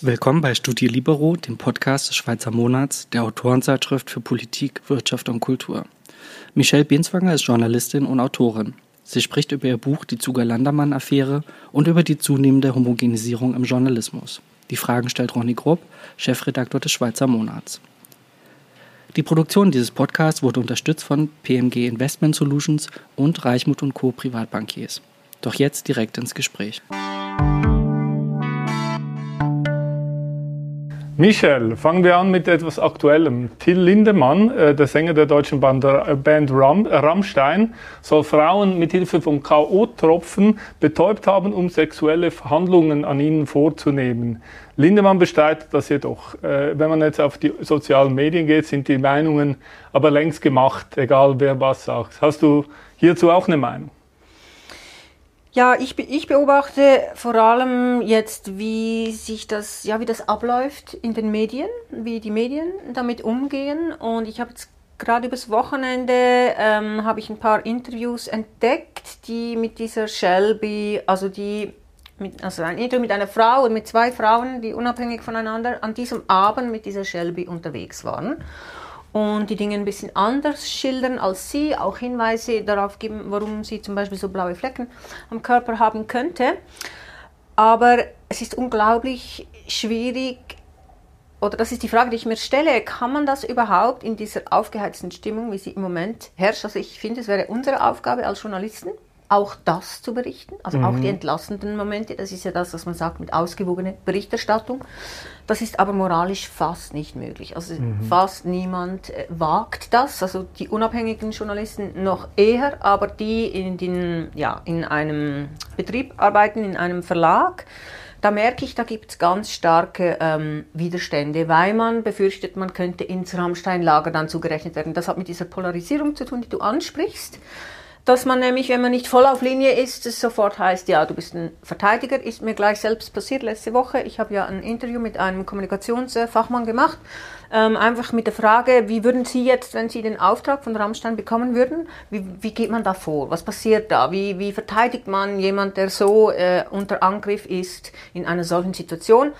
Willkommen bei Studie Libero, dem Podcast des Schweizer Monats, der Autorenzeitschrift für Politik, Wirtschaft und Kultur. Michelle Bienswanger ist Journalistin und Autorin. Sie spricht über ihr Buch Die Zuger-Landermann-Affäre und über die zunehmende Homogenisierung im Journalismus. Die Fragen stellt Ronny Grob, Chefredakteur des Schweizer Monats. Die Produktion dieses Podcasts wurde unterstützt von PMG Investment Solutions und Reichmut Co. Privatbankiers. Doch jetzt direkt ins Gespräch. Michel, fangen wir an mit etwas Aktuellem. Till Lindemann, äh, der Sänger der deutschen Band, äh, Rammstein, soll Frauen mit Hilfe von K.O.-Tropfen betäubt haben, um sexuelle Verhandlungen an ihnen vorzunehmen. Lindemann bestreitet das jedoch. Äh, wenn man jetzt auf die sozialen Medien geht, sind die Meinungen aber längst gemacht, egal wer was sagt. Hast du hierzu auch eine Meinung? Ja, ich, ich beobachte vor allem jetzt, wie sich das, ja, wie das abläuft in den Medien, wie die Medien damit umgehen. Und ich habe jetzt gerade übers Wochenende ähm, habe ich ein paar Interviews entdeckt, die mit dieser Shelby, also die mit, also ein Interview mit einer Frau und mit zwei Frauen, die unabhängig voneinander an diesem Abend mit dieser Shelby unterwegs waren und die Dinge ein bisschen anders schildern als sie, auch Hinweise darauf geben, warum sie zum Beispiel so blaue Flecken am Körper haben könnte. Aber es ist unglaublich schwierig, oder das ist die Frage, die ich mir stelle, kann man das überhaupt in dieser aufgeheizten Stimmung, wie sie im Moment herrscht? Also ich finde, es wäre unsere Aufgabe als Journalisten, auch das zu berichten, also mhm. auch die entlastenden Momente, das ist ja das, was man sagt mit ausgewogener Berichterstattung. Das ist aber moralisch fast nicht möglich. Also mhm. fast niemand äh, wagt das, also die unabhängigen Journalisten noch eher, aber die in, den, ja, in einem Betrieb arbeiten, in einem Verlag, da merke ich, da gibt es ganz starke ähm, Widerstände, weil man befürchtet, man könnte ins Rammstein-Lager dann zugerechnet werden. Das hat mit dieser Polarisierung zu tun, die du ansprichst dass man nämlich, wenn man nicht voll auf Linie ist, es sofort heißt, ja, du bist ein Verteidiger, ist mir gleich selbst passiert letzte Woche. Ich habe ja ein Interview mit einem Kommunikationsfachmann gemacht, ähm, einfach mit der Frage, wie würden Sie jetzt, wenn Sie den Auftrag von Rammstein bekommen würden, wie, wie geht man da vor? Was passiert da? Wie, wie verteidigt man jemand, der so äh, unter Angriff ist in einer solchen Situation?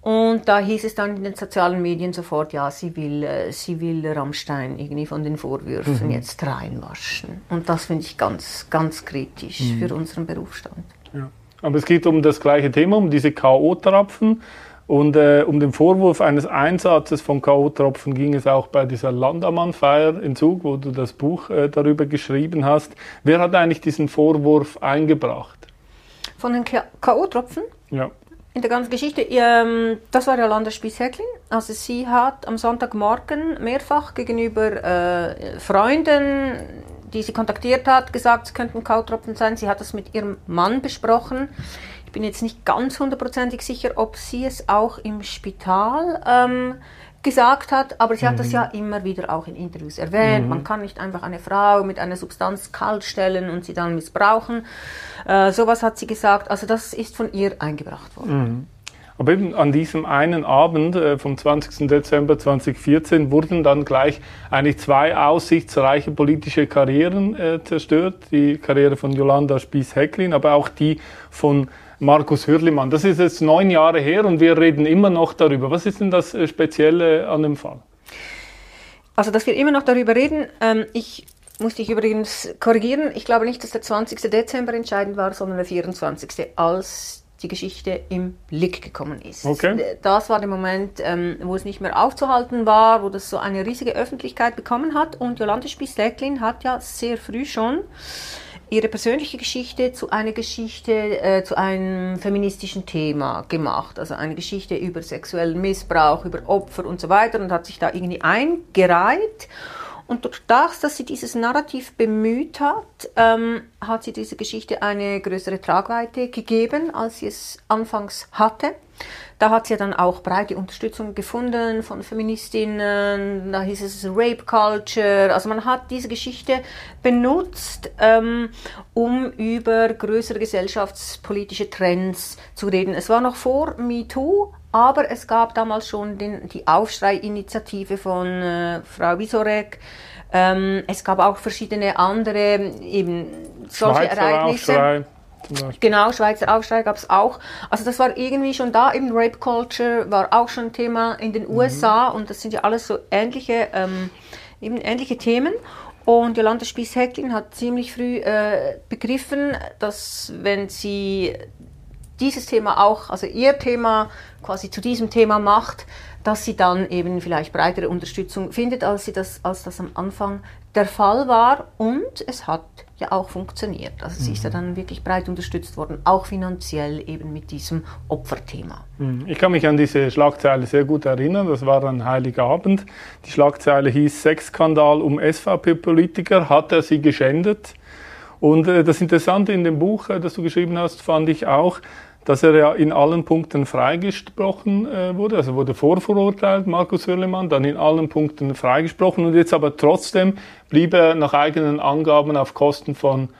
Und da hieß es dann in den sozialen Medien sofort, ja, sie will, äh, sie will Rammstein irgendwie von den Vorwürfen mhm. jetzt reinwaschen. Und das finde ich ganz, ganz kritisch mhm. für unseren Berufsstand. Ja. Aber es geht um das gleiche Thema, um diese K.O.-Tropfen. Und äh, um den Vorwurf eines Einsatzes von K.O.-Tropfen ging es auch bei dieser Landamann-Feier in Zug, wo du das Buch äh, darüber geschrieben hast. Wer hat eigentlich diesen Vorwurf eingebracht? Von den K.O.-Tropfen? Ja in der ganzen Geschichte, ähm, das war Jolanda Spies-Häcklin. Also sie hat am Sonntagmorgen mehrfach gegenüber äh, Freunden, die sie kontaktiert hat, gesagt, es könnten Kautropfen sein. Sie hat das mit ihrem Mann besprochen. Ich bin jetzt nicht ganz hundertprozentig sicher, ob sie es auch im Spital ähm, gesagt hat, aber sie mhm. hat das mhm. ja immer wieder auch in Interviews erwähnt. Mhm. Man kann nicht einfach eine Frau mit einer Substanz kalt stellen und sie dann missbrauchen. Äh, sowas hat sie gesagt. Also das ist von ihr eingebracht worden. Mhm. Aber eben an diesem einen Abend äh, vom 20. Dezember 2014 wurden dann gleich eigentlich zwei aussichtsreiche politische Karrieren äh, zerstört. Die Karriere von Jolanda Spies-Hecklin, aber auch die von Markus Hürlimann. Das ist jetzt neun Jahre her und wir reden immer noch darüber. Was ist denn das äh, Spezielle an dem Fall? Also, dass wir immer noch darüber reden, ähm, ich muss dich übrigens korrigieren. Ich glaube nicht, dass der 20. Dezember entscheidend war, sondern der 24. als die Geschichte im Blick gekommen ist. Okay. Das war der Moment, ähm, wo es nicht mehr aufzuhalten war, wo das so eine riesige Öffentlichkeit bekommen hat. Und Jolande Spies-Läcklin hat ja sehr früh schon ihre persönliche Geschichte zu einer Geschichte, äh, zu einem feministischen Thema gemacht. Also eine Geschichte über sexuellen Missbrauch, über Opfer und so weiter und hat sich da irgendwie eingereiht. Und durch das, dass sie dieses Narrativ bemüht hat, ähm, hat sie dieser Geschichte eine größere Tragweite gegeben, als sie es anfangs hatte. Da hat sie dann auch breite Unterstützung gefunden von Feministinnen, da hieß es Rape Culture. Also man hat diese Geschichte benutzt, ähm, um über größere gesellschaftspolitische Trends zu reden. Es war noch vor MeToo, aber es gab damals schon den, die Aufschrei-Initiative von äh, Frau Wisorek, Ähm, es gab auch verschiedene andere eben solche Schweizer Ereignisse. Aufschrei zum Beispiel. Genau, Schweizer Aufschrei gab es auch. Also das war irgendwie schon da, eben Rape Culture war auch schon Thema in den USA und das sind ja alles so ähnliche, ähm, eben ähnliche Themen. Und Jolanda Spies-Häcklin hat ziemlich früh äh, begriffen, dass wenn sie dieses Thema auch, also ihr Thema quasi zu diesem Thema macht, dass sie dann eben vielleicht breitere Unterstützung findet, als, sie das, als das am Anfang der Fall war. Und es hat ja auch funktioniert. Also sie ist ja dann wirklich breit unterstützt worden, auch finanziell eben mit diesem Opferthema. Ich kann mich an diese Schlagzeile sehr gut erinnern. Das war ein heiliger Abend. Die Schlagzeile hieß Sexskandal um SVP-Politiker. Hat er sie geschändet? Und äh, das Interessante in dem Buch, äh, das du geschrieben hast, fand ich auch, dass er ja in allen Punkten freigesprochen äh, wurde. Also wurde vorverurteilt, Markus Hürlemann, dann in allen Punkten freigesprochen und jetzt aber trotzdem blieb er nach eigenen Angaben auf Kosten von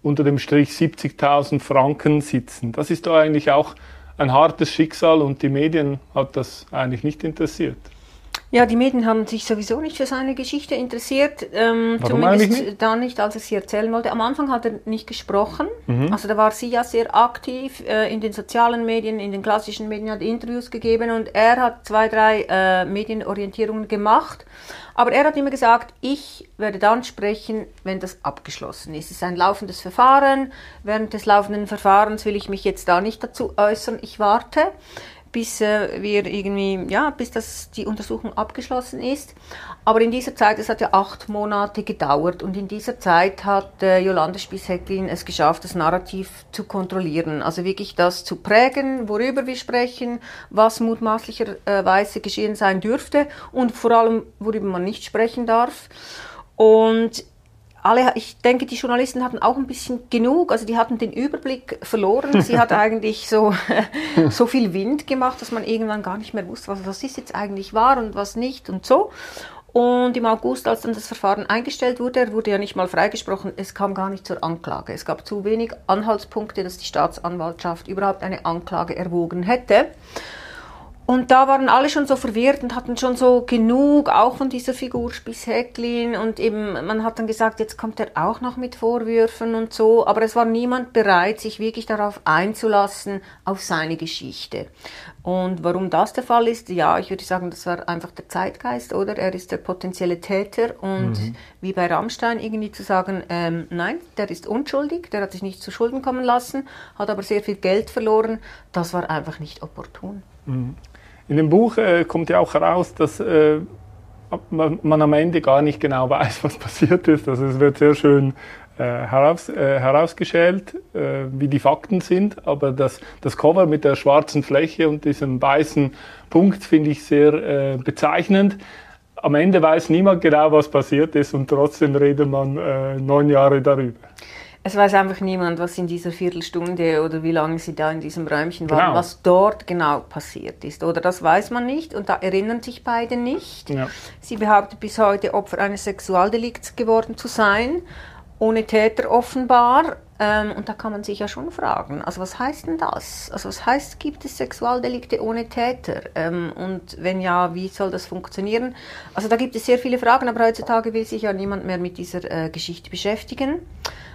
unter dem Strich 70.000 Franken sitzen. Das ist doch eigentlich auch ein hartes Schicksal und die Medien hat das eigentlich nicht interessiert. Ja, die Medien haben sich sowieso nicht für seine Geschichte interessiert. Ähm, Warum zumindest eigentlich nicht? da nicht, als er sie erzählen wollte. Am Anfang hat er nicht gesprochen. Mhm. Also da war sie ja sehr aktiv äh, in den sozialen Medien, in den klassischen Medien, hat Interviews gegeben und er hat zwei, drei äh, Medienorientierungen gemacht. Aber er hat immer gesagt, ich werde dann sprechen, wenn das abgeschlossen ist. Es ist ein laufendes Verfahren. Während des laufenden Verfahrens will ich mich jetzt da nicht dazu äußern. Ich warte bis äh, wir irgendwie, ja, bis das, die Untersuchung abgeschlossen ist. Aber in dieser Zeit, es hat ja acht Monate gedauert und in dieser Zeit hat äh, Jolande Spies-Häcklin es geschafft, das Narrativ zu kontrollieren. Also wirklich das zu prägen, worüber wir sprechen, was mutmaßlicherweise geschehen sein dürfte und vor allem, worüber man nicht sprechen darf. Und alle, ich denke, die Journalisten hatten auch ein bisschen genug, also die hatten den Überblick verloren. Sie hat eigentlich so, so viel Wind gemacht, dass man irgendwann gar nicht mehr wusste, was, was ist jetzt eigentlich wahr und was nicht und so. Und im August, als dann das Verfahren eingestellt wurde, er wurde ja nicht mal freigesprochen, es kam gar nicht zur Anklage. Es gab zu wenig Anhaltspunkte, dass die Staatsanwaltschaft überhaupt eine Anklage erwogen hätte. Und da waren alle schon so verwirrt und hatten schon so genug, auch von dieser Figur Spies Häcklin. Und eben, man hat dann gesagt, jetzt kommt er auch noch mit Vorwürfen und so. Aber es war niemand bereit, sich wirklich darauf einzulassen, auf seine Geschichte. Und warum das der Fall ist, ja, ich würde sagen, das war einfach der Zeitgeist, oder? Er ist der potenzielle Täter. Und wie bei Rammstein irgendwie zu sagen, ähm, nein, der ist unschuldig, der hat sich nicht zu Schulden kommen lassen, hat aber sehr viel Geld verloren, das war einfach nicht opportun. In dem Buch äh, kommt ja auch heraus, dass äh, man, man am Ende gar nicht genau weiß, was passiert ist. Also es wird sehr schön äh, heraus, äh, herausgeschält, äh, wie die Fakten sind. Aber das, das Cover mit der schwarzen Fläche und diesem weißen Punkt finde ich sehr äh, bezeichnend. Am Ende weiß niemand genau, was passiert ist und trotzdem redet man neun Jahre darüber. Es weiß einfach niemand, was in dieser Viertelstunde oder wie lange sie da in diesem Räumchen waren, Genau. was dort genau passiert ist. Oder das weiß man nicht und da erinnern sich beide nicht. Ja. Sie behauptet bis heute Opfer eines Sexualdelikts geworden zu sein, ohne Täter offenbar. Ähm, und da kann man sich ja schon fragen, also was heißt denn das? Also was heißt, gibt es Sexualdelikte ohne Täter? Ähm, und wenn ja, wie soll das funktionieren? Also da gibt es sehr viele Fragen, aber heutzutage will sich ja niemand mehr mit dieser äh, Geschichte beschäftigen,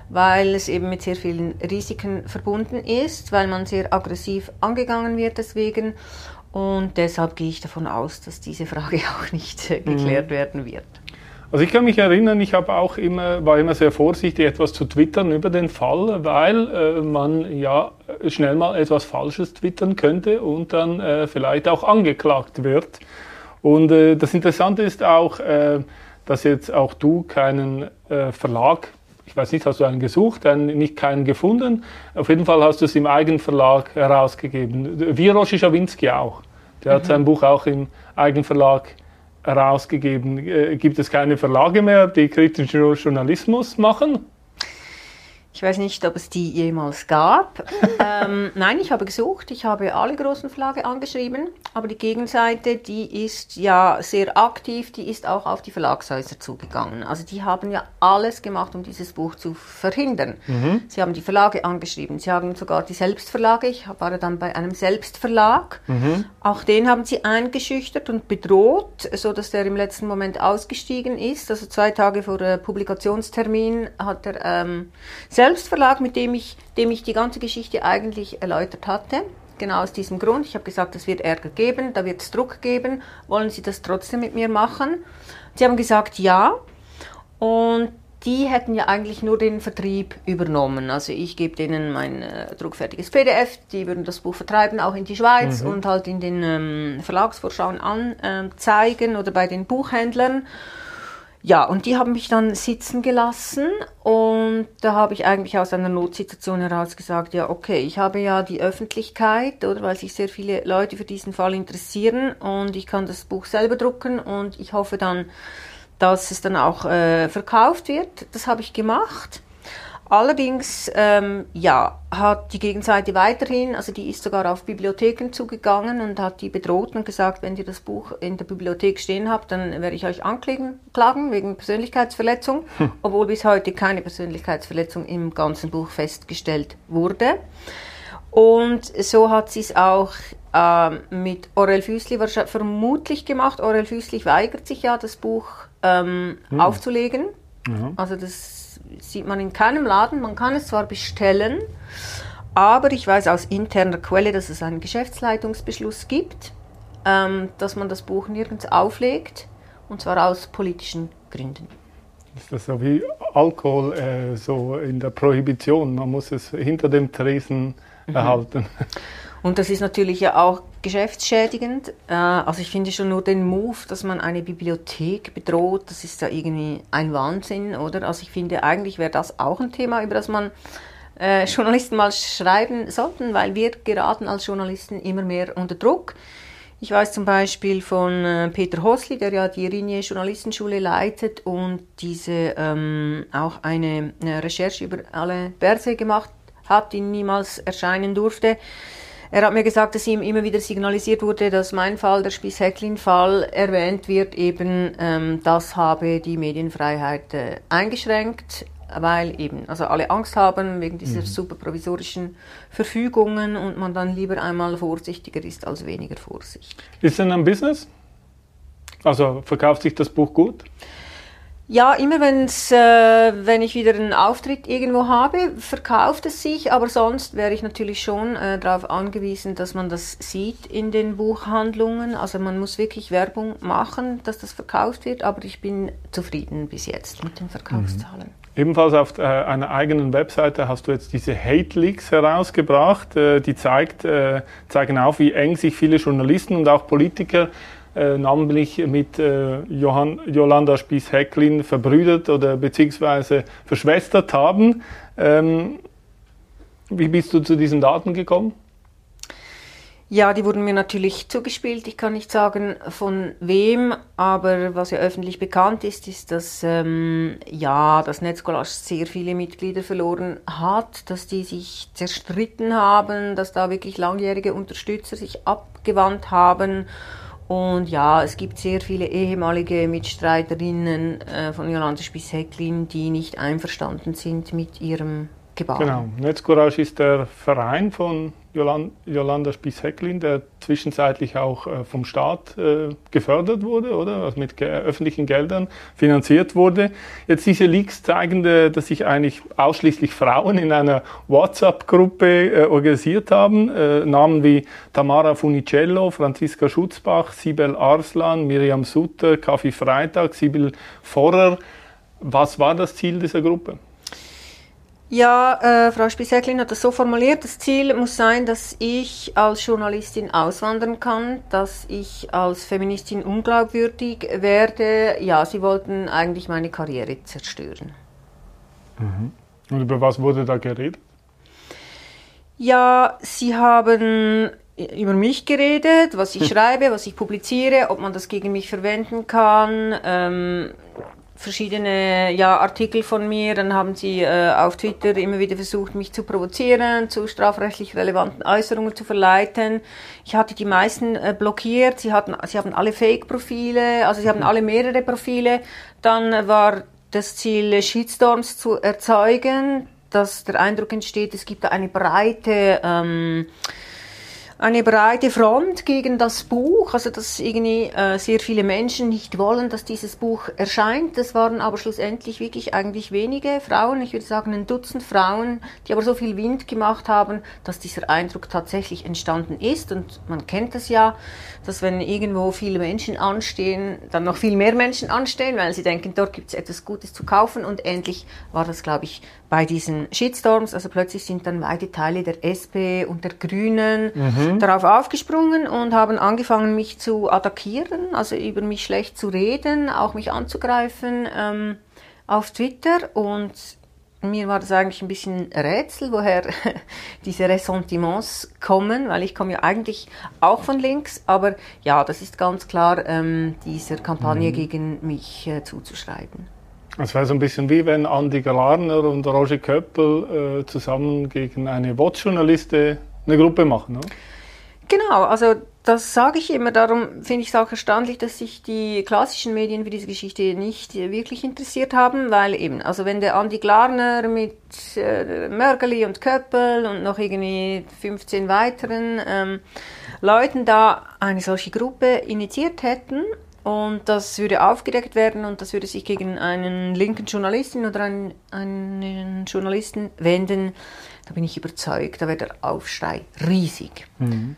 weil es eben mit sehr vielen Risiken verbunden ist, weil man sehr aggressiv angegangen wird deswegen. Und deshalb gehe ich davon aus, dass diese Frage auch nicht äh, geklärt werden wird. Also ich kann mich erinnern, ich habe auch immer, war immer sehr vorsichtig, etwas zu twittern über den Fall, weil äh, man ja schnell mal etwas Falsches twittern könnte und dann äh, vielleicht auch angeklagt wird. Und äh, das Interessante ist auch, äh, dass jetzt auch du keinen äh, Verlag, ich weiß nicht, hast du einen gesucht, einen, nicht keinen gefunden. Auf jeden Fall hast du es im Eigenverlag herausgegeben. Wie Roshi Schawinski auch. Der hat sein Buch auch im Eigenverlag herausgegeben. Äh, gibt es keine Verlage mehr, die kritischen Journalismus machen? Ich weiß nicht, ob es die jemals gab. ähm, nein, ich habe gesucht. Ich habe alle großen Verlage angeschrieben. Aber die Gegenseite, die ist ja sehr aktiv. Die ist auch auf die Verlagshäuser zugegangen. Also die haben ja alles gemacht, um dieses Buch zu verhindern. Mhm. Sie haben die Verlage angeschrieben. Sie haben sogar die Selbstverlage. Ich war dann bei einem Selbstverlag. Mhm. Auch den haben sie eingeschüchtert und bedroht, so dass der im letzten Moment ausgestiegen ist. Also zwei Tage vor äh, Publikationstermin hat er ähm, Selbstverlag, mit dem ich, dem ich die ganze Geschichte eigentlich erläutert hatte. Genau aus diesem Grund. Ich habe gesagt, es wird Ärger geben, da wird es Druck geben. Wollen Sie das trotzdem mit mir machen? Sie haben gesagt, ja. Und die hätten ja eigentlich nur den Vertrieb übernommen. Also ich gebe denen mein äh, druckfertiges PDF, die würden das Buch vertreiben, auch in die Schweiz mhm. und halt in den ähm, Verlagsvorschauen anzeigen äh, oder bei den Buchhändlern. Ja, und die haben mich dann sitzen gelassen und da habe ich eigentlich aus einer Notsituation heraus gesagt, ja, okay, ich habe ja die Öffentlichkeit, oder weil sich sehr viele Leute für diesen Fall interessieren und ich kann das Buch selber drucken und ich hoffe dann, dass es dann auch äh, verkauft wird. Das habe ich gemacht. Allerdings, ähm, ja, hat die Gegenseite weiterhin, also die ist sogar auf Bibliotheken zugegangen und hat die bedroht und gesagt, wenn ihr das Buch in der Bibliothek stehen habt, dann werde ich euch anklagen wegen Persönlichkeitsverletzung, hm. obwohl bis heute keine Persönlichkeitsverletzung im ganzen Buch festgestellt wurde. Und so hat sie es auch äh, mit Aurel Füßli vermutlich gemacht. Aurel Füßli weigert sich ja, das Buch ähm, hm. aufzulegen. Ja. Also das sieht man in keinem Laden. Man kann es zwar bestellen, aber ich weiß aus interner Quelle, dass es einen Geschäftsleitungsbeschluss gibt, ähm, dass man das Buch nirgends auflegt, und zwar aus politischen Gründen. Ist das so wie Alkohol äh, so in der Prohibition? Man muss es hinter dem Tresen mhm. erhalten. Und das ist natürlich ja auch geschäftsschädigend. Äh, also ich finde schon nur den Move, dass man eine Bibliothek bedroht, das ist ja irgendwie ein Wahnsinn, oder? Also ich finde eigentlich wäre das auch ein Thema, über das man äh, Journalisten mal schreiben sollten, weil wir geraten als Journalisten immer mehr unter Druck. Ich weiß zum Beispiel von äh, Peter Hosli, der ja die Rinje Journalistenschule leitet und diese ähm, auch eine, eine Recherche über alle Börse gemacht hat, die niemals erscheinen durfte. Er hat mir gesagt, dass ihm immer wieder signalisiert wurde, dass mein Fall, der Spies-Hecklin-Fall, erwähnt wird, eben ähm, das habe die Medienfreiheit äh, eingeschränkt, weil eben also alle Angst haben wegen dieser mhm. super provisorischen Verfügungen und man dann lieber einmal vorsichtiger ist als weniger vorsichtig. Ist denn ein Business? Also verkauft sich das Buch gut? Ja, immer wenn's, äh, wenn ich wieder einen Auftritt irgendwo habe, verkauft es sich, aber sonst wäre ich natürlich schon äh, darauf angewiesen, dass man das sieht in den Buchhandlungen. Also man muss wirklich Werbung machen, dass das verkauft wird, aber ich bin zufrieden bis jetzt mit den Verkaufszahlen. Mhm. Ebenfalls auf äh, einer eigenen Webseite hast du jetzt diese Hate Leaks herausgebracht. Äh, die zeigt, äh, zeigen auf, wie eng sich viele Journalisten und auch Politiker äh, namentlich mit äh, Johann, Jolanda Spies-Hecklin verbrüdert oder beziehungsweise verschwestert haben. Ähm, wie bist du zu diesen Daten gekommen? Ja, die wurden mir natürlich zugespielt. Ich kann nicht sagen von wem, aber was ja öffentlich bekannt ist, ist, dass ähm, ja, das Netzcollage sehr viele Mitglieder verloren hat, dass die sich zerstritten haben, dass da wirklich langjährige Unterstützer sich abgewandt haben und ja, es gibt sehr viele ehemalige Mitstreiterinnen äh, von Jolanda Spies-Hecklin, die nicht einverstanden sind mit ihrem Gebaren. Genau. Netzcourage ist der Verein von Jolanda Spies-Hecklin, der zwischenzeitlich auch äh, vom Staat äh, gefördert wurde, oder? Also mit öffentlichen Geldern finanziert wurde. Jetzt diese Leaks zeigen, dass sich eigentlich ausschließlich Frauen in einer WhatsApp-Gruppe äh, organisiert haben. Namen wie Tamara Funicello, Franziska Schutzbach, Sibel Arslan, Miriam Sutter, Kaffee Freitag, Sibyl Forrer. Was war das Ziel dieser Gruppe? Ja, äh, Frau Spiesäcklin hat das so formuliert. Das Ziel muss sein, dass ich als Journalistin auswandern kann, dass ich als Feministin unglaubwürdig werde. Ja, sie wollten eigentlich meine Karriere zerstören. Mhm. Und über was wurde da geredet? Ja, sie haben über mich geredet, was ich schreibe, was ich publiziere, ob man das gegen mich verwenden kann. Ähm, verschiedene ja, Artikel von mir. Dann haben sie äh, auf Twitter immer wieder versucht, mich zu provozieren, zu strafrechtlich relevanten Äußerungen zu verleiten. Ich hatte die meisten äh, blockiert. Sie, hatten, sie haben alle Fake-Profile, also sie haben alle mehrere Profile. Dann war das Ziel, Shitstorms zu erzeugen, dass der Eindruck entsteht, es gibt da eine breite... Ähm, eine breite Front gegen das Buch, also dass irgendwie äh, sehr viele Menschen nicht wollen, dass dieses Buch erscheint. Das waren aber schlussendlich wirklich eigentlich wenige Frauen, ich würde sagen ein Dutzend Frauen, die aber so viel Wind gemacht haben, dass dieser Eindruck tatsächlich entstanden ist. Und man kennt das ja, dass wenn irgendwo viele Menschen anstehen, dann noch viel mehr Menschen anstehen, weil sie denken, dort gibt es etwas Gutes zu kaufen. Und endlich war das, glaube ich, bei diesen Shitstorms, also plötzlich sind dann weite Teile der SP und der Grünen mhm. Darauf aufgesprungen und haben angefangen, mich zu attackieren, also über mich schlecht zu reden, auch mich anzugreifen ähm, auf Twitter. Und mir war das eigentlich ein bisschen Rätsel, woher diese Ressentiments kommen, weil ich komme ja eigentlich auch von links, aber ja, das ist ganz klar ähm, dieser Kampagne mhm. gegen mich äh, zuzuschreiben. Es wäre so ein bisschen wie wenn Andi Glarner und Roger Köppel äh, zusammen gegen eine Watch-Journaliste eine Gruppe machen. Oder? Genau, also das sage ich immer. Darum finde ich es auch erstaunlich, dass sich die klassischen Medien für diese Geschichte nicht wirklich interessiert haben, weil eben, also wenn der Andi Glarner mit äh, Mörgeli und Köppel und noch irgendwie 15 weiteren ähm, Leuten da eine solche Gruppe initiiert hätten und das würde aufgedeckt werden und das würde sich gegen einen linken Journalisten oder einen, einen Journalisten wenden. Da bin ich überzeugt, da wäre der Aufschrei riesig. Mhm.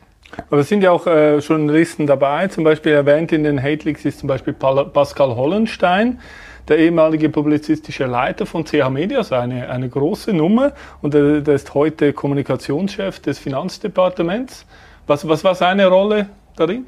Aber es sind ja auch äh, Journalisten dabei, zum Beispiel erwähnt in den Hate Leaks ist zum Beispiel Pascal Hollenstein, der ehemalige publizistische Leiter von CH Media, also eine, eine große Nummer und der, der ist heute Kommunikationschef des Finanzdepartements. Was, was war seine Rolle darin?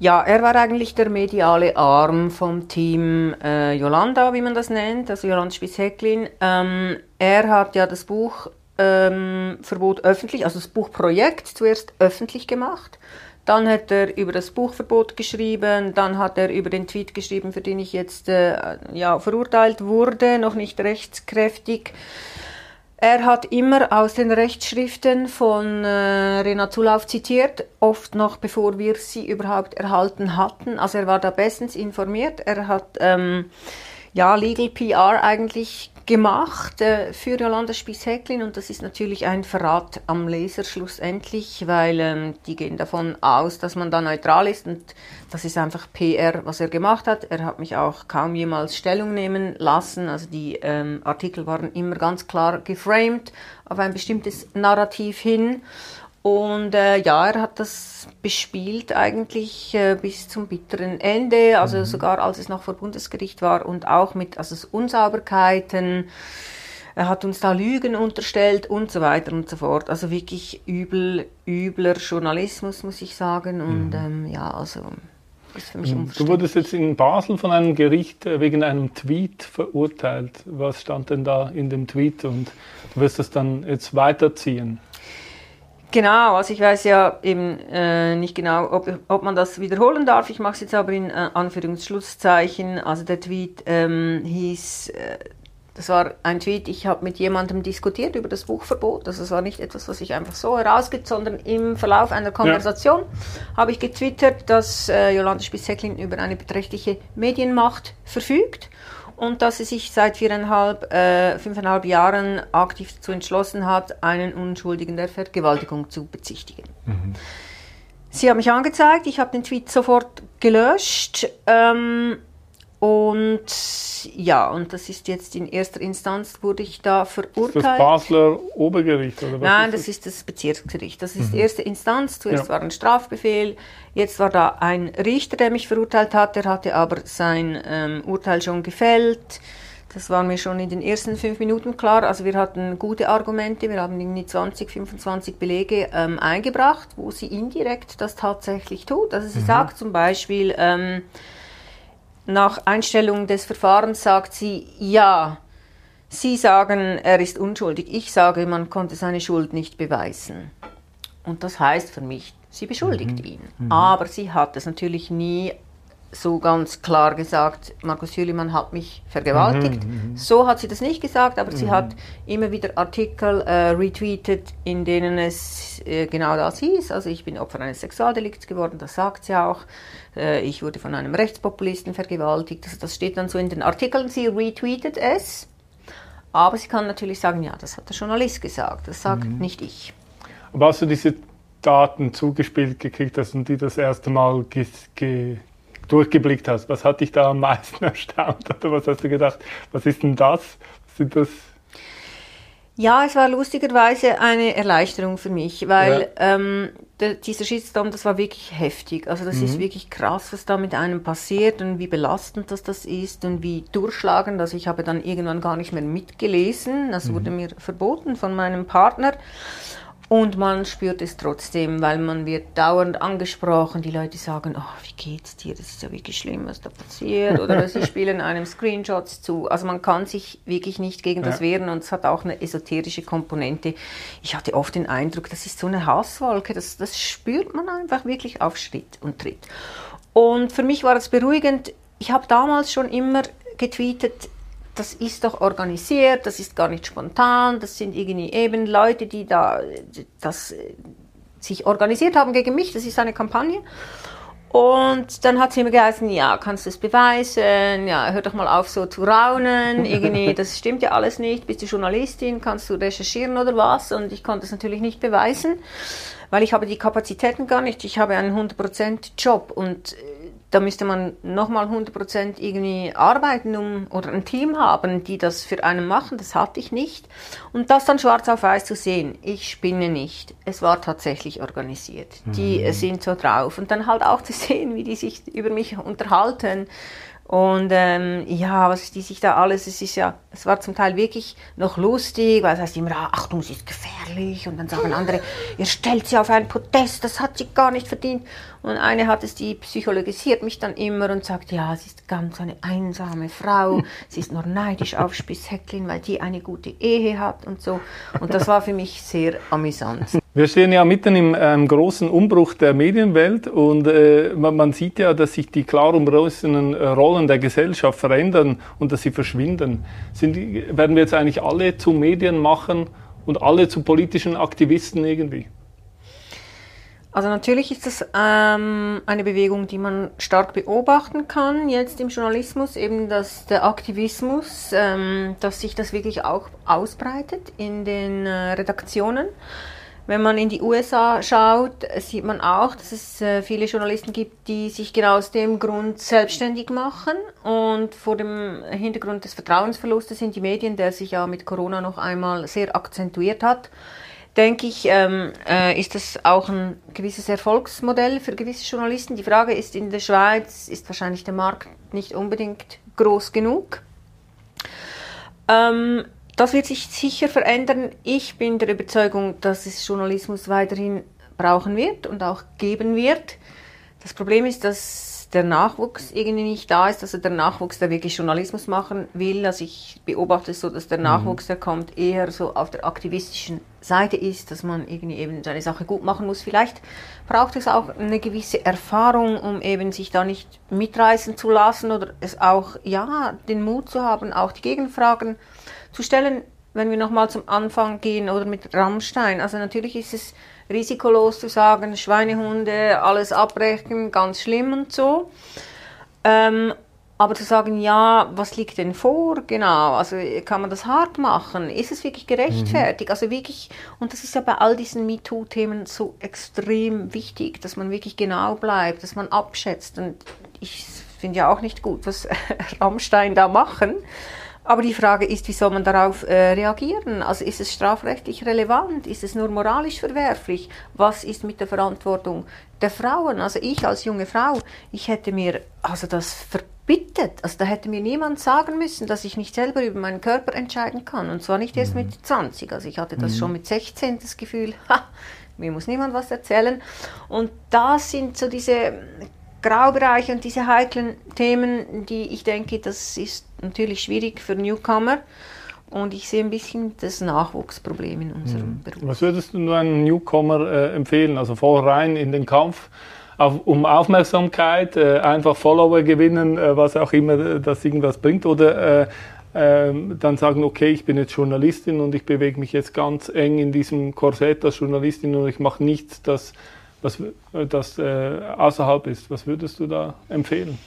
Ja, er war eigentlich der mediale Arm vom Team äh, Yolanda, wie man das nennt, also Yolanda Spies-Hecklin. Ähm, er hat ja das Buchverbot ähm, öffentlich, also das Buchprojekt zuerst öffentlich gemacht. Dann hat er über das Buchverbot geschrieben, dann hat er über den Tweet geschrieben, für den ich jetzt äh, ja, verurteilt wurde, noch nicht rechtskräftig. Er hat immer aus den Rechtsschriften von äh, Renat Zulauf zitiert, oft noch bevor wir sie überhaupt erhalten hatten. Also er war da bestens informiert. Er hat ähm, ja Legal PR eigentlich gemacht äh, für Jolanda Spies-Häcklin und das ist natürlich ein Verrat am Leser schlussendlich, weil ähm, die gehen davon aus, dass man da neutral ist. Und das ist einfach PR, was er gemacht hat. Er hat mich auch kaum jemals Stellung nehmen lassen, also die ähm, Artikel waren immer ganz klar geframed auf ein bestimmtes Narrativ hin und äh, ja, er hat das bespielt eigentlich äh, bis zum bitteren Ende, also mhm. sogar als es noch vor Bundesgericht war und auch mit also Unsauberkeiten. Er hat uns da Lügen unterstellt und so weiter und so fort. Also wirklich übel, übler Journalismus, muss ich sagen. Und mhm. ähm, ja, also ist für mich mhm. Du wurdest jetzt in Basel von einem Gericht äh, wegen einem Tweet verurteilt. Was stand denn da in dem Tweet? Und du wirst das dann jetzt weiterziehen? Genau, also ich weiß ja eben äh, nicht genau, ob, ob man das wiederholen darf. Ich mache es jetzt aber in äh, Anführungsschlusszeichen. Also der Tweet ähm, hieß, äh, das war ein Tweet, ich habe mit jemandem diskutiert über das Buchverbot. Also es war nicht etwas, was ich einfach so herausgibt, sondern im Verlauf einer Konversation ja. habe ich getwittert, dass äh, Jolanda Spies-Hecklin über eine beträchtliche Medienmacht verfügt und dass sie sich seit viereinhalb, äh, fünfeinhalb Jahren aktiv dazu entschlossen hat, einen Unschuldigen der Vergewaltigung zu bezichtigen. Mhm. Sie hat mich angezeigt, ich habe den Tweet sofort gelöscht. Ähm, und ja, und das ist jetzt in erster Instanz, wurde ich da verurteilt. Ist das Basler Obergericht oder was? Nein, ist das? das ist das Bezirksgericht. Das ist mhm. erste Instanz. Zuerst ja. war ein Strafbefehl, jetzt war da ein Richter, der mich verurteilt hat. Der hatte aber sein ähm, Urteil schon gefällt. Das war mir schon in den ersten fünf Minuten klar. Also wir hatten gute Argumente, wir haben irgendwie 20, 25 Belege ähm, eingebracht, wo sie indirekt das tatsächlich tut. Also sie mhm. sagt zum Beispiel, ähm, nach Einstellung des Verfahrens sagt sie, ja, Sie sagen, er ist unschuldig. Ich sage, man konnte seine Schuld nicht beweisen. Und das heißt für mich, sie beschuldigt mhm. ihn. Mhm. Aber sie hat es natürlich nie so ganz klar gesagt, Markus Hülimann hat mich vergewaltigt. Mhm, mhm, so hat sie das nicht gesagt, aber mhm. sie hat immer wieder Artikel äh, retweetet, in denen es äh, genau das hieß. Also ich bin Opfer eines Sexualdelikts geworden, das sagt sie auch. Äh, ich wurde von einem Rechtspopulisten vergewaltigt. Also das steht dann so in den Artikeln. Sie retweetet es. Aber sie kann natürlich sagen, ja, das hat der Journalist gesagt, das sagt mhm. nicht ich. Aber hast du diese Daten zugespielt gekriegt hast und die das erste Mal durchgeblickt hast, was hat dich da am meisten erstaunt? Oder was hast du gedacht, was ist denn das? Was sind das? Ja, es war lustigerweise eine Erleichterung für mich, weil ja. ähm, der, dieser Shitstorm, das war wirklich heftig. Also das mhm. ist wirklich krass, was da mit einem passiert und wie belastend das, das ist und wie durchschlagend. Also ich habe dann irgendwann gar nicht mehr mitgelesen. Das mhm. wurde mir verboten von meinem Partner. Und man spürt es trotzdem, weil man wird dauernd angesprochen. Die Leute sagen, oh, wie geht's dir? Das ist ja wirklich schlimm, was da passiert. Oder sie spielen einem Screenshots zu. Also man kann sich wirklich nicht gegen das wehren und es hat auch eine esoterische Komponente. Ich hatte oft den Eindruck, das ist so eine Hasswolke. Das, das spürt man einfach wirklich auf Schritt und Tritt. Und für mich war es beruhigend. Ich habe damals schon immer getweetet, das ist doch organisiert, das ist gar nicht spontan, das sind irgendwie eben Leute, die da das äh, sich organisiert haben gegen mich, das ist eine Kampagne. Und dann hat sie immer geheißen, ja, kannst du es beweisen? Ja, hör doch mal auf so zu raunen. Irgendwie, das stimmt ja alles nicht. Bist du Journalistin? Kannst du recherchieren oder was? Und ich konnte es natürlich nicht beweisen, weil ich habe die Kapazitäten gar nicht. Ich habe einen 100% Job und äh, da müsste man nochmal 100% irgendwie arbeiten um, oder ein Team haben, die das für einen machen. Das hatte ich nicht. Und das dann schwarz auf weiß zu sehen, ich spinne nicht. Es war tatsächlich organisiert. Die mhm. sind so drauf. Und dann halt auch zu sehen, wie die sich über mich unterhalten. Und ähm, ja, was die sich da alles, es ist ja, es war zum Teil wirklich noch lustig, weil es heißt immer, ah, Achtung, sie ist gefährlich. Und dann sagen andere, ihr stellt sie auf einen Podest, das hat sie gar nicht verdient. Und eine hat es, die psychologisiert mich dann immer und sagt, ja, sie ist ganz eine einsame Frau, sie ist nur neidisch auf Spießhäcklin, weil die eine gute Ehe hat und so. Und das war für mich sehr amüsant. Wir stehen ja mitten im ähm, großen Umbruch der Medienwelt und äh, man, man, sieht ja, dass sich die klar umrissenen äh, Rollen der Gesellschaft verändern und dass sie verschwinden. Sind, werden wir jetzt eigentlich alle zu Medien machen und alle zu politischen Aktivisten irgendwie? Also natürlich ist das ähm, eine Bewegung, die man stark beobachten kann jetzt im Journalismus, eben dass der Aktivismus, ähm, dass sich das wirklich auch ausbreitet in den äh, Redaktionen. Wenn man in die USA schaut, sieht man auch, dass es äh, viele Journalisten gibt, die sich genau aus dem Grund selbstständig machen und vor dem Hintergrund des Vertrauensverlustes in die Medien, der sich ja mit Corona noch einmal sehr akzentuiert hat denke ich, ähm, äh, ist das auch ein gewisses Erfolgsmodell für gewisse Journalisten. Die Frage ist, in der Schweiz ist wahrscheinlich der Markt nicht unbedingt groß genug. Ähm, das wird sich sicher verändern. Ich bin der Überzeugung, dass es Journalismus weiterhin brauchen wird und auch geben wird. Das Problem ist, dass der Nachwuchs irgendwie nicht da ist, also der Nachwuchs, der wirklich Journalismus machen will. Also ich beobachte es so, dass der mhm. Nachwuchs, der kommt, eher so auf der aktivistischen Seite ist, dass man irgendwie eben seine Sache gut machen muss. Vielleicht braucht es auch eine gewisse Erfahrung, um eben sich da nicht mitreißen zu lassen oder es auch, ja, den Mut zu haben, auch die Gegenfragen zu stellen, wenn wir nochmal zum Anfang gehen oder mit Rammstein. Also natürlich ist es risikolos zu sagen, Schweinehunde, alles abbrechen, ganz schlimm und so. Ähm, aber zu sagen, ja, was liegt denn vor? Genau, also kann man das hart machen? Ist es wirklich gerechtfertigt? Mhm. Also wirklich, und das ist ja bei all diesen MeToo-Themen so extrem wichtig, dass man wirklich genau bleibt, dass man abschätzt. Und ich finde ja auch nicht gut, was Rammstein da machen. Aber die Frage ist, wie soll man darauf äh, reagieren? Also ist es strafrechtlich relevant? Ist es nur moralisch verwerflich? Was ist mit der Verantwortung der Frauen? Also ich als junge Frau, ich hätte mir also das verbittet. Also da hätte mir niemand sagen müssen, dass ich nicht selber über meinen Körper entscheiden kann. Und zwar nicht erst mhm. mit 20. Also ich hatte das mhm. schon mit 16 das Gefühl, ha, mir muss niemand was erzählen. Und da sind so diese Graubereiche und diese heiklen Themen, die ich denke, das ist natürlich schwierig für Newcomer. Und ich sehe ein bisschen das Nachwuchsproblem in unserem mhm. Beruf. Was würdest du einem Newcomer äh, empfehlen? Also voll rein in den Kampf auf, um Aufmerksamkeit, äh, einfach Follower gewinnen, äh, was auch immer äh, das irgendwas bringt, oder äh, ähm, dann sagen, okay, ich bin jetzt Journalistin und ich bewege mich jetzt ganz eng in diesem Korsett als Journalistin und ich mache nichts, das, was, das äh, außerhalb ist. Was würdest du da empfehlen?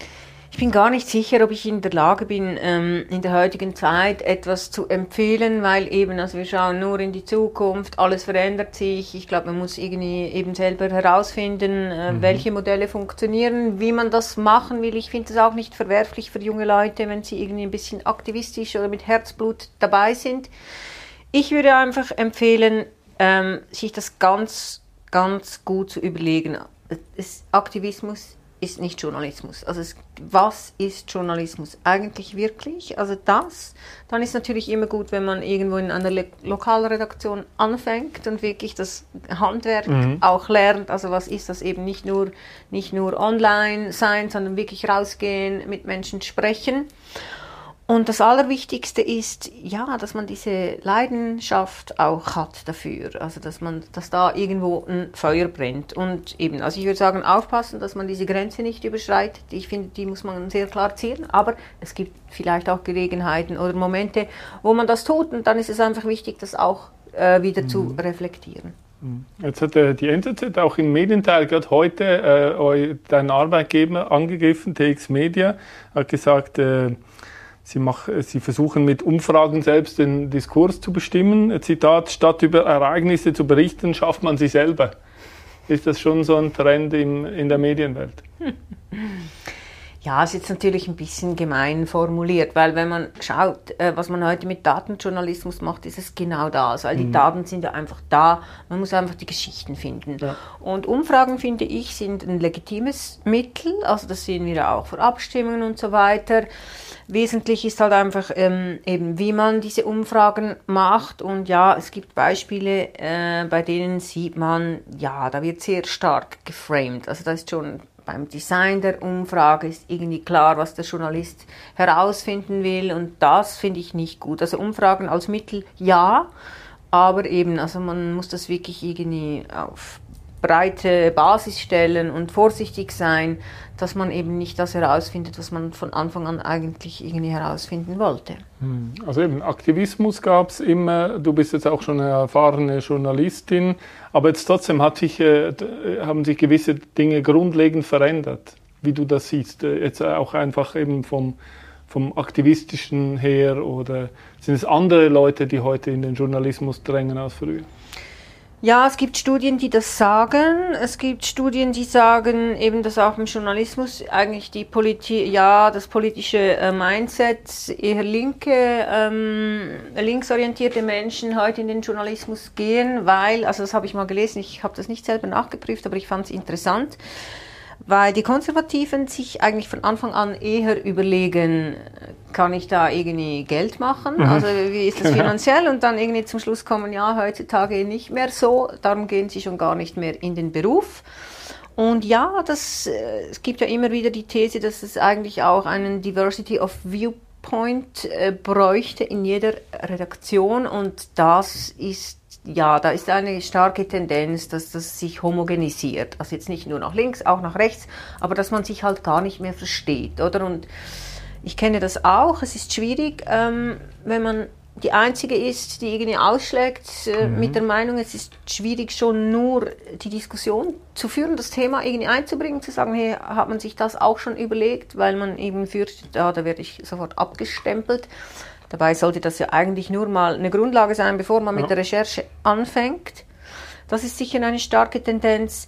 Ich bin gar nicht sicher, ob ich in der Lage bin, ähm, in der heutigen Zeit etwas zu empfehlen, weil eben, also wir schauen nur in die Zukunft, alles verändert sich. Ich glaube, man muss irgendwie eben selber herausfinden, äh, mhm. welche Modelle funktionieren, wie man das machen will. Ich finde es auch nicht verwerflich für junge Leute, wenn sie irgendwie ein bisschen aktivistisch oder mit Herzblut dabei sind. Ich würde einfach empfehlen, ähm, sich das ganz, ganz gut zu überlegen. Aktivismus ist nicht Journalismus. Also es, was ist Journalismus eigentlich wirklich? Also das, dann ist natürlich immer gut, wenn man irgendwo in einer Lokalredaktion anfängt und wirklich das Handwerk mhm. auch lernt. Also was ist das eben nicht nur, nicht nur online sein, sondern wirklich rausgehen, mit Menschen sprechen. Und das Allerwichtigste ist, ja, dass man diese Leidenschaft auch hat dafür. Also, dass man, dass da irgendwo ein Feuer brennt. Und eben, also ich würde sagen, aufpassen, dass man diese Grenze nicht überschreitet. Ich finde, die muss man sehr klar ziehen. Aber es gibt vielleicht auch Gelegenheiten oder Momente, wo man das tut. Und dann ist es einfach wichtig, das auch äh, wieder mhm. zu reflektieren. Mhm. Jetzt hat äh, die NZZ auch im Medienteil gerade heute äh, deinen Arbeitgeber angegriffen, TX Media, hat gesagt, äh, Sie, mach, Sie versuchen mit Umfragen selbst den Diskurs zu bestimmen. Zitat, statt über Ereignisse zu berichten, schafft man sie selber. Ist das schon so ein Trend im, in der Medienwelt? Ja, es ist jetzt natürlich ein bisschen gemein formuliert, weil wenn man schaut, äh, was man heute mit Datenjournalismus macht, ist es genau das. All die mhm. Daten sind ja einfach da, man muss einfach die Geschichten finden. Ja. Und Umfragen, finde ich, sind ein legitimes Mittel, also das sehen wir auch für Abstimmungen und so weiter. Wesentlich ist halt einfach ähm, eben, wie man diese Umfragen macht. Und ja, es gibt Beispiele, äh, bei denen sieht man, ja, da wird sehr stark geframed. Also da ist schon beim Design der Umfrage ist irgendwie klar, was der Journalist herausfinden will und das finde ich nicht gut. Also Umfragen als Mittel ja, aber eben, also man muss das wirklich irgendwie auf breite Basis stellen und vorsichtig sein, dass man eben nicht das herausfindet, was man von Anfang an eigentlich irgendwie herausfinden wollte. Hm. Also eben Aktivismus gab es immer, du bist jetzt auch schon eine erfahrene Journalistin, aber jetzt trotzdem hat sich, äh, haben sich gewisse Dinge grundlegend verändert, wie du das siehst, äh, jetzt auch einfach eben vom, vom aktivistischen her oder sind es andere Leute, die heute in den Journalismus drängen als früher? Ja, es gibt Studien, die das sagen. Es gibt Studien, die sagen, eben, dass auch im Journalismus eigentlich die Politik, ja, das politische äh, Mindset eher linke, ähm, linksorientierte Menschen heute in den Journalismus gehen, weil, also das habe ich mal gelesen, ich habe das nicht selber nachgeprüft, aber ich fand es interessant weil die Konservativen sich eigentlich von Anfang an eher überlegen, kann ich da irgendwie Geld machen? Mhm. Also wie ist das genau. finanziell? Und dann irgendwie zum Schluss kommen, ja, heutzutage nicht mehr so, darum gehen sie schon gar nicht mehr in den Beruf. Und ja, das, äh, es gibt ja immer wieder die These, dass es eigentlich auch einen Diversity of Viewpoint äh, bräuchte in jeder Redaktion und das ist ja, da ist eine starke Tendenz, dass das sich homogenisiert. Also jetzt nicht nur nach links, auch nach rechts, aber dass man sich halt gar nicht mehr versteht, oder? Und ich kenne das auch. Es ist schwierig, ähm, wenn man die Einzige ist, die irgendwie ausschlägt äh, mhm. mit der Meinung, es ist schwierig schon nur die Diskussion zu führen, das Thema irgendwie einzubringen, zu sagen, hey, hat man sich das auch schon überlegt, weil man eben fürchtet, ja, da werde ich sofort abgestempelt. Dabei sollte das ja eigentlich nur mal eine Grundlage sein, bevor man ja. mit der Recherche anfängt. Das ist sicher eine starke Tendenz.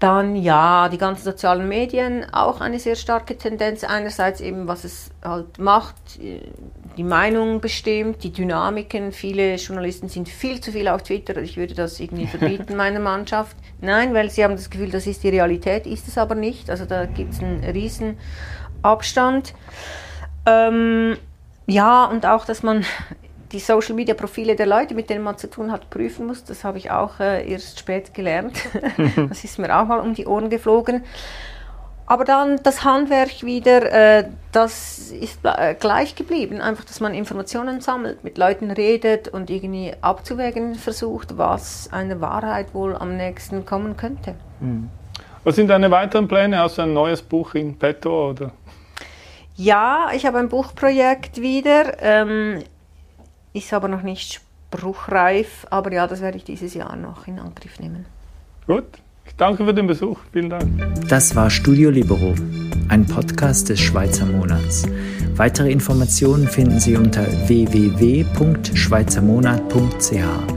Dann ja, die ganzen sozialen Medien auch eine sehr starke Tendenz. Einerseits eben, was es halt macht, die Meinung bestimmt, die Dynamiken. Viele Journalisten sind viel zu viel auf Twitter. Ich würde das irgendwie verbieten meiner Mannschaft. Nein, weil sie haben das Gefühl, das ist die Realität, ist es aber nicht. Also da gibt es einen riesen Abstand. Ähm, ja, und auch, dass man die Social Media Profile der Leute, mit denen man zu tun hat, prüfen muss. Das habe ich auch äh, erst spät gelernt. das ist mir auch mal um die Ohren geflogen. Aber dann das Handwerk wieder, äh, das ist äh, gleich geblieben. Einfach, dass man Informationen sammelt, mit Leuten redet und irgendwie abzuwägen versucht, was einer Wahrheit wohl am nächsten kommen könnte. Mhm. Was sind deine weiteren Pläne? Hast du ein neues Buch in petto? Oder? Ja, ich habe ein Buchprojekt wieder. Ähm, ist aber noch nicht spruchreif, aber ja, das werde ich dieses Jahr noch in Angriff nehmen. Gut, ich danke für den Besuch. Vielen Dank. Das war Studio Libero, ein Podcast des Schweizer Monats. Weitere Informationen finden Sie unter www.schweizermonat.ch.